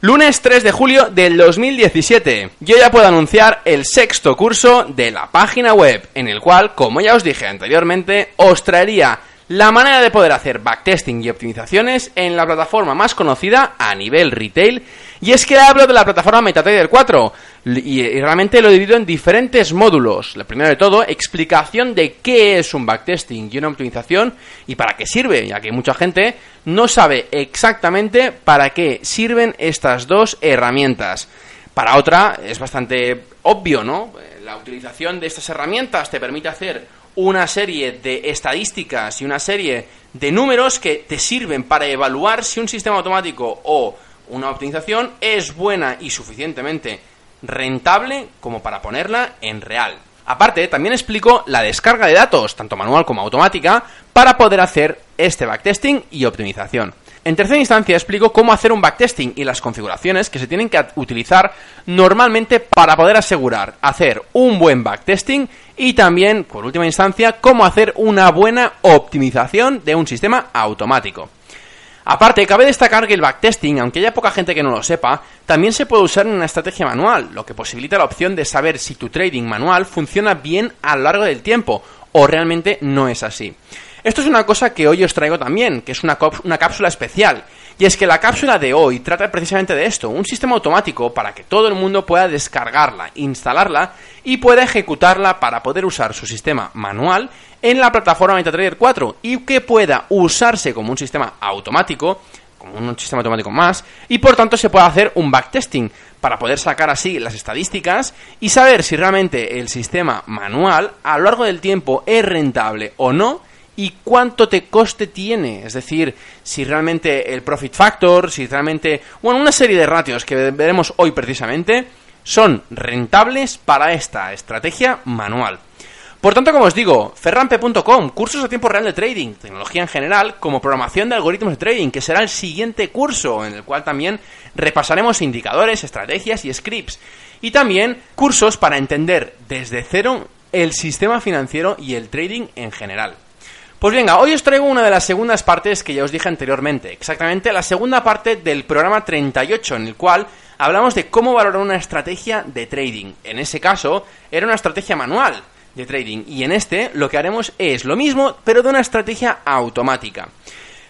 Lunes 3 de julio del 2017. Yo ya puedo anunciar el sexto curso de la página web, en el cual, como ya os dije anteriormente, os traería la manera de poder hacer backtesting y optimizaciones en la plataforma más conocida a nivel retail. Y es que hablo de la plataforma MetaTrader 4 y, realmente lo divido en diferentes módulos. El primero de todo, explicación de qué es un backtesting y una optimización y para qué sirve, ya que mucha gente no sabe exactamente para qué sirven estas dos herramientas. Para otra es bastante obvio, ¿no? La utilización de estas herramientas te permite hacer una serie de estadísticas y una serie de números que te sirven para evaluar si un sistema automático o una optimización es buena y suficientemente rentable como para ponerla en real. Aparte, también explico la descarga de datos, tanto manual como automática, para poder hacer este backtesting y optimización. En tercera instancia explico cómo hacer un backtesting y las configuraciones que se tienen que utilizar normalmente para poder asegurar hacer un buen backtesting y también, por última instancia, cómo hacer una buena optimización de un sistema automático. Aparte, cabe destacar que el backtesting, aunque haya poca gente que no lo sepa, también se puede usar en una estrategia manual, lo que posibilita la opción de saber si tu trading manual funciona bien a lo largo del tiempo o realmente no es así. Esto es una cosa que hoy os traigo también, que es una, una cápsula especial. Y es que la cápsula de hoy trata precisamente de esto, un sistema automático para que todo el mundo pueda descargarla, instalarla y pueda ejecutarla para poder usar su sistema manual en la plataforma MetaTrader 4 y que pueda usarse como un sistema automático, como un sistema automático más, y por tanto se pueda hacer un backtesting para poder sacar así las estadísticas y saber si realmente el sistema manual a lo largo del tiempo es rentable o no y cuánto te coste tiene. Es decir, si realmente el profit factor, si realmente, bueno, una serie de ratios que veremos hoy precisamente son rentables para esta estrategia manual. Por tanto, como os digo, ferrampe.com, cursos a tiempo real de trading, tecnología en general, como programación de algoritmos de trading, que será el siguiente curso en el cual también repasaremos indicadores, estrategias y scripts. Y también cursos para entender desde cero el sistema financiero y el trading en general. Pues venga, hoy os traigo una de las segundas partes que ya os dije anteriormente, exactamente la segunda parte del programa 38, en el cual hablamos de cómo valorar una estrategia de trading. En ese caso, era una estrategia manual de trading, y en este lo que haremos es lo mismo, pero de una estrategia automática.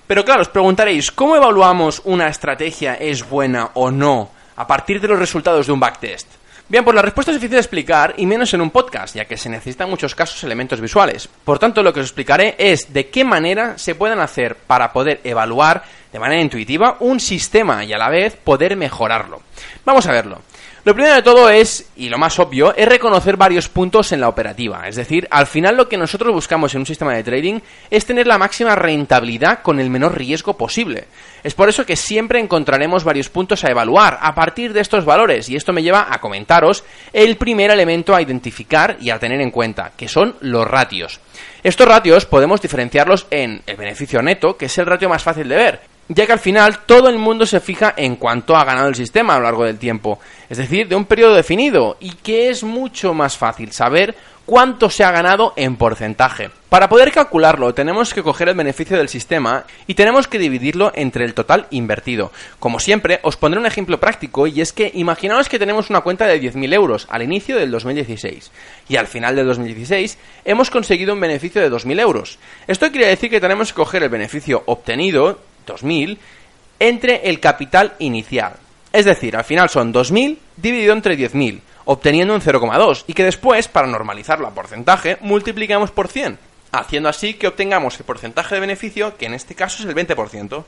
Pero claro, os preguntaréis, ¿cómo evaluamos una estrategia es buena o no a partir de los resultados de un backtest? Bien, pues la respuesta es difícil de explicar y menos en un podcast, ya que se necesitan en muchos casos elementos visuales. Por tanto, lo que os explicaré es de qué manera se pueden hacer para poder evaluar de manera intuitiva un sistema y a la vez poder mejorarlo. Vamos a verlo. Lo primero de todo es, y lo más obvio, es reconocer varios puntos en la operativa. Es decir, al final lo que nosotros buscamos en un sistema de trading es tener la máxima rentabilidad con el menor riesgo posible. Es por eso que siempre encontraremos varios puntos a evaluar a partir de estos valores y esto me lleva a comentaros el primer elemento a identificar y a tener en cuenta, que son los ratios. Estos ratios podemos diferenciarlos en el beneficio neto, que es el ratio más fácil de ver, ya que al final todo el mundo se fija en cuánto ha ganado el sistema a lo largo del tiempo, es decir, de un periodo definido, y que es mucho más fácil saber cuánto se ha ganado en porcentaje. Para poder calcularlo tenemos que coger el beneficio del sistema y tenemos que dividirlo entre el total invertido. Como siempre, os pondré un ejemplo práctico y es que imaginaos que tenemos una cuenta de 10.000 euros al inicio del 2016 y al final del 2016 hemos conseguido un beneficio de 2.000 euros. Esto quiere decir que tenemos que coger el beneficio obtenido 2000 entre el capital inicial. Es decir, al final son 2.000 dividido entre 10.000, obteniendo un 0,2 y que después, para normalizarlo a porcentaje, multiplicamos por 100, haciendo así que obtengamos el porcentaje de beneficio, que en este caso es el 20%.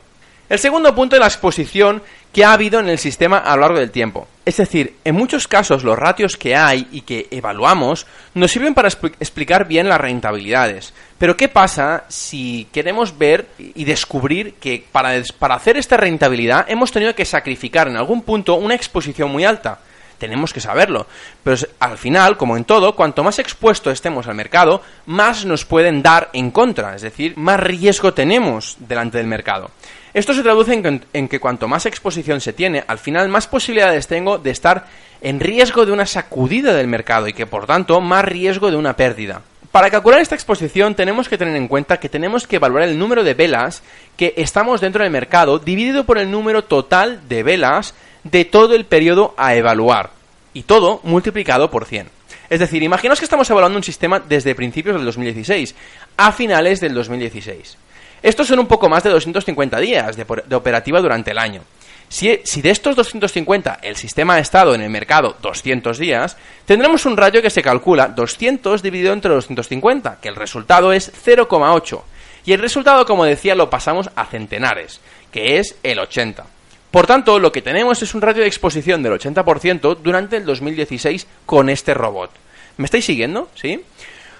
El segundo punto es la exposición que ha habido en el sistema a lo largo del tiempo. Es decir, en muchos casos los ratios que hay y que evaluamos nos sirven para explicar bien las rentabilidades. Pero ¿qué pasa si queremos ver y descubrir que para, para hacer esta rentabilidad hemos tenido que sacrificar en algún punto una exposición muy alta? tenemos que saberlo. Pero al final, como en todo, cuanto más expuesto estemos al mercado, más nos pueden dar en contra, es decir, más riesgo tenemos delante del mercado. Esto se traduce en que, cuanto más exposición se tiene, al final más posibilidades tengo de estar en riesgo de una sacudida del mercado y que por tanto más riesgo de una pérdida. Para calcular esta exposición tenemos que tener en cuenta que tenemos que evaluar el número de velas que estamos dentro del mercado dividido por el número total de velas de todo el periodo a evaluar y todo multiplicado por 100. Es decir, imaginaos que estamos evaluando un sistema desde principios del 2016 a finales del 2016. Estos son un poco más de 250 días de, operativa durante el año. Si, de estos 250 el sistema ha estado en el mercado 200 días, tendremos un ratio que se calcula 200 dividido entre 250, que el resultado es 0,8. Y el resultado, como decía, lo pasamos a centenares, que es el 80. Por tanto, lo que tenemos es un ratio de exposición del 80% durante el 2016 con este robot. ¿Me estáis siguiendo? ¿Sí?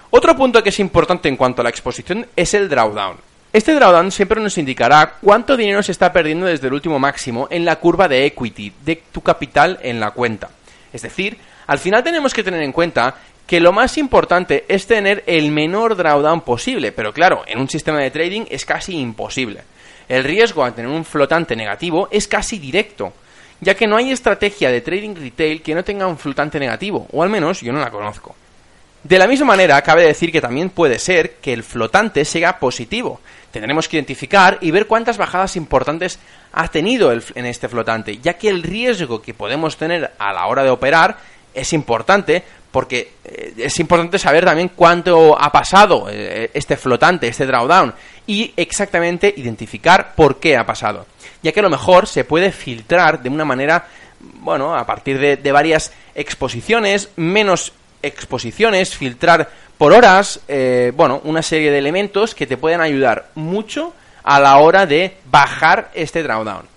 Otro punto que es importante en cuanto a la exposición es el drawdown. Este drawdown siempre nos indicará cuánto dinero se está perdiendo desde el último máximo en la curva de equity de tu capital en la cuenta. Es decir, al final tenemos que tener en cuenta que lo más importante es tener el menor drawdown posible, pero claro, en un sistema de trading es casi imposible. El riesgo a tener un flotante negativo es casi directo, ya que no hay estrategia de trading retail que no tenga un flotante negativo, o al menos yo no la conozco. De la misma manera, cabe decir que también puede ser que el flotante sea positivo. Tendremos que identificar y ver cuántas bajadas importantes ha tenido en este flotante, ya que el riesgo que podemos tener a la hora de operar es importante porque eh, es importante saber también cuánto ha pasado eh, este flotante, este drawdown, y exactamente identificar por qué ha pasado. Ya que a lo mejor se puede filtrar de una manera, bueno, a partir de, de varias exposiciones menos exposiciones, filtrar por horas, eh, bueno, una serie de elementos que te pueden ayudar mucho a la hora de bajar este drawdown.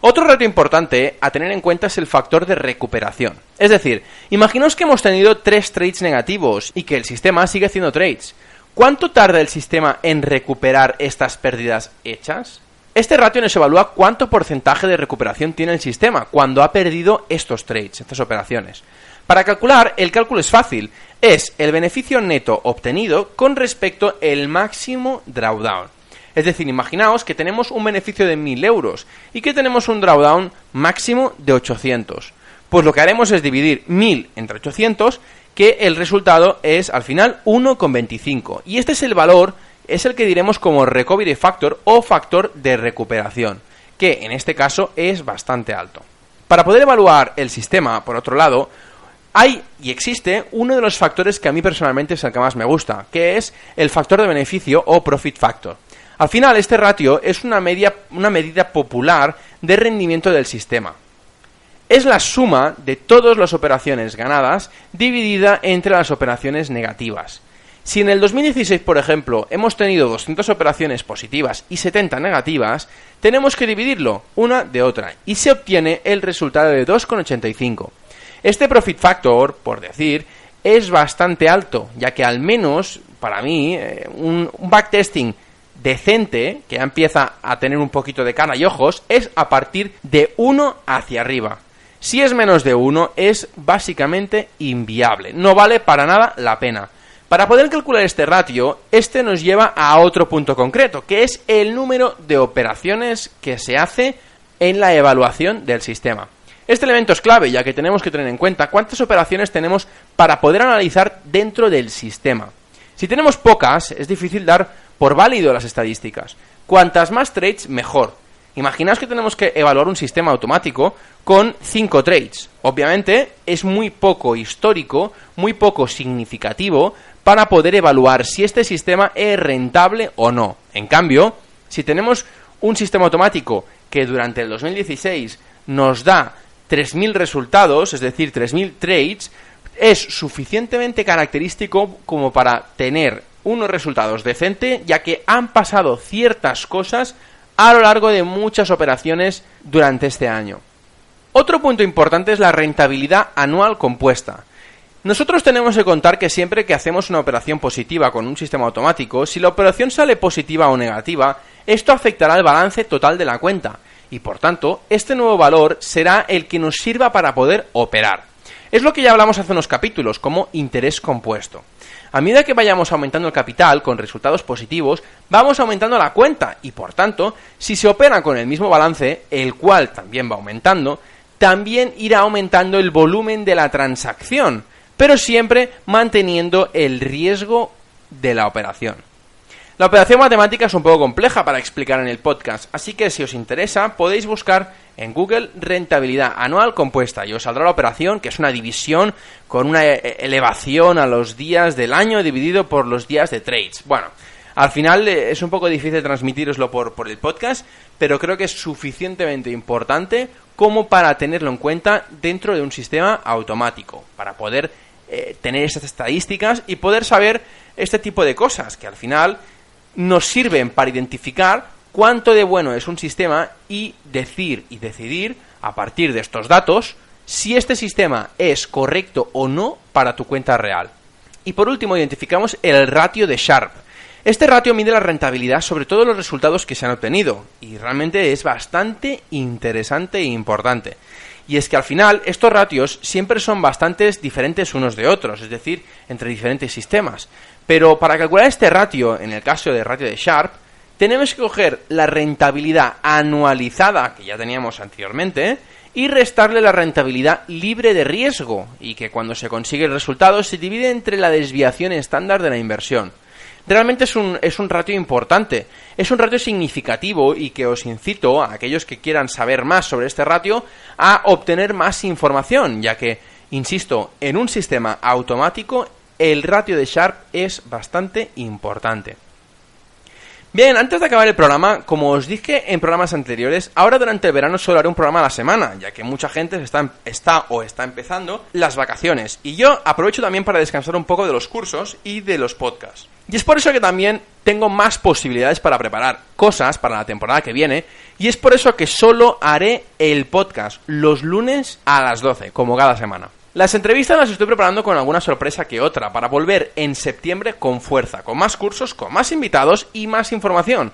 Otro reto importante a tener en cuenta es el factor de recuperación. Es decir, imaginaos que hemos tenido tres trades negativos y que el sistema sigue haciendo trades. ¿Cuánto tarda el sistema en recuperar estas pérdidas hechas? Este ratio nos evalúa cuánto porcentaje de recuperación tiene el sistema cuando ha perdido estos trades, estas operaciones. Para calcular, el cálculo es fácil. Es el beneficio neto obtenido con respecto al máximo drawdown. Es decir, imaginaos que tenemos un beneficio de 1000 euros y que tenemos un drawdown máximo de 800. Pues lo que haremos es dividir 1000 entre 800, que el resultado es al final 1,25. Y este es el valor, es el que diremos como recovery factor o factor de recuperación, que en este caso es bastante alto. Para poder evaluar el sistema, por otro lado, hay y existe uno de los factores que a mí personalmente es el que más me gusta, que es el factor de beneficio o profit factor. Al final, este ratio es una, media, una medida popular de rendimiento del sistema. Es la suma de todas las operaciones ganadas dividida entre las operaciones negativas. Si en el 2016, por ejemplo, hemos tenido 200 operaciones positivas y 70 negativas, tenemos que dividirlo una de otra y se obtiene el resultado de 2,85. Este profit factor, por decir, es bastante alto, ya que al menos, para mí, eh, un, backtesting decente, que ya empieza a tener un poquito de cana y ojos, es a partir de 1 hacia arriba. Si es menos de 1, es básicamente inviable. No vale para nada la pena. Para poder calcular este ratio, este nos lleva a otro punto concreto, que es el número de operaciones que se hace en la evaluación del sistema. Este elemento es clave, ya que tenemos que tener en cuenta cuántas operaciones tenemos para poder analizar dentro del sistema. Si tenemos pocas, es difícil dar por válido las estadísticas. Cuantas más trades, mejor. Imaginaos que tenemos que evaluar un sistema automático con 5 trades. Obviamente es muy poco histórico, muy poco significativo para poder evaluar si este sistema es rentable o no. En cambio, si tenemos un sistema automático que durante el 2016 nos da 3.000 resultados, es decir, 3.000 trades, es suficientemente característico como para tener unos resultados decentes, ya que han pasado ciertas cosas a lo largo de muchas operaciones durante este año. Otro punto importante es la rentabilidad anual compuesta. Nosotros tenemos que contar que siempre que hacemos una operación positiva con un sistema automático, si la operación sale positiva o negativa, esto afectará al balance total de la cuenta y por tanto este nuevo valor será el que nos sirva para poder operar. Es lo que ya hablamos hace unos capítulos como interés compuesto. A medida que vayamos aumentando el capital con resultados positivos, vamos aumentando la cuenta y por tanto, si se opera con el mismo balance, el cual también va aumentando, también irá aumentando el volumen de la transacción, pero siempre manteniendo el riesgo de la operación. La operación matemática es un poco compleja para explicar en el podcast, así que si os interesa podéis buscar en Google rentabilidad anual compuesta y os saldrá la operación, que es una división con una e-, e-, elevación a los días del año dividido por los días de trades. Bueno, al final eh, es un poco difícil transmitiroslo por, por el podcast, pero creo que es suficientemente importante como para tenerlo en cuenta dentro de un sistema automático, para poder eh, tener estas estadísticas y poder saber este tipo de cosas, que al final nos sirven para identificar cuánto de bueno es un sistema y decir y decidir a partir de estos datos si este sistema es correcto o no para tu cuenta real. Y por último, identificamos el ratio de Sharp. Este ratio mide la rentabilidad sobre todos los resultados que se han obtenido y realmente es bastante interesante e importante. Y es que al final estos ratios siempre son bastante diferentes unos de otros, es decir, entre diferentes sistemas. Pero para calcular este ratio, en el caso de ratio de Sharp, tenemos que coger la rentabilidad anualizada que ya teníamos anteriormente y restarle la rentabilidad libre de riesgo y que cuando se consigue el resultado se divide entre la desviación estándar de la inversión realmente es un, es un ratio importante. Es un ratio significativo y que os incito a aquellos que quieran saber más sobre este ratio a obtener más información, ya que, insisto, en un sistema automático el ratio de Sharp es bastante importante. Bien, antes de acabar el programa, como os dije en programas anteriores, ahora durante el verano solo haré un programa a la semana, ya que mucha gente está, está o está empezando las vacaciones. Y yo aprovecho también para descansar un poco de los cursos y de los podcasts. Y es por eso que también tengo más posibilidades para preparar cosas para la temporada que viene. Y es por eso que solo haré el podcast los lunes a las 12, como cada semana. Las entrevistas las estoy preparando con alguna sorpresa que otra, para volver en septiembre con fuerza, con más cursos, con más invitados y más información.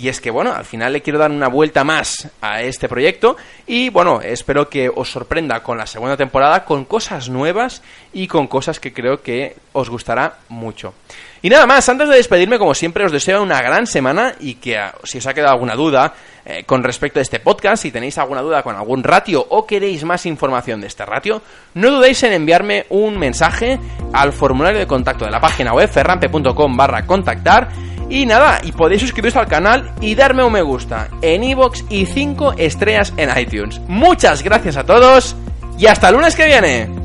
Y es que, bueno, al final le quiero dar una vuelta más a este proyecto y, bueno, espero que os sorprenda con la segunda temporada, con cosas nuevas y con cosas que creo que os gustará mucho. Y nada más, antes de despedirme, como siempre, os deseo una gran semana y que ah, si os ha quedado alguna duda eh, con respecto a este podcast, si tenéis alguna duda con algún ratio o queréis más información de este ratio, no dudéis en enviarme un mensaje al formulario de contacto de la página web ferrampe.com barra contactar y nada, y podéis suscribiros al canal y darme un me gusta en iVoox y 5 estrellas en iTunes. Muchas gracias a todos y hasta el lunes que viene.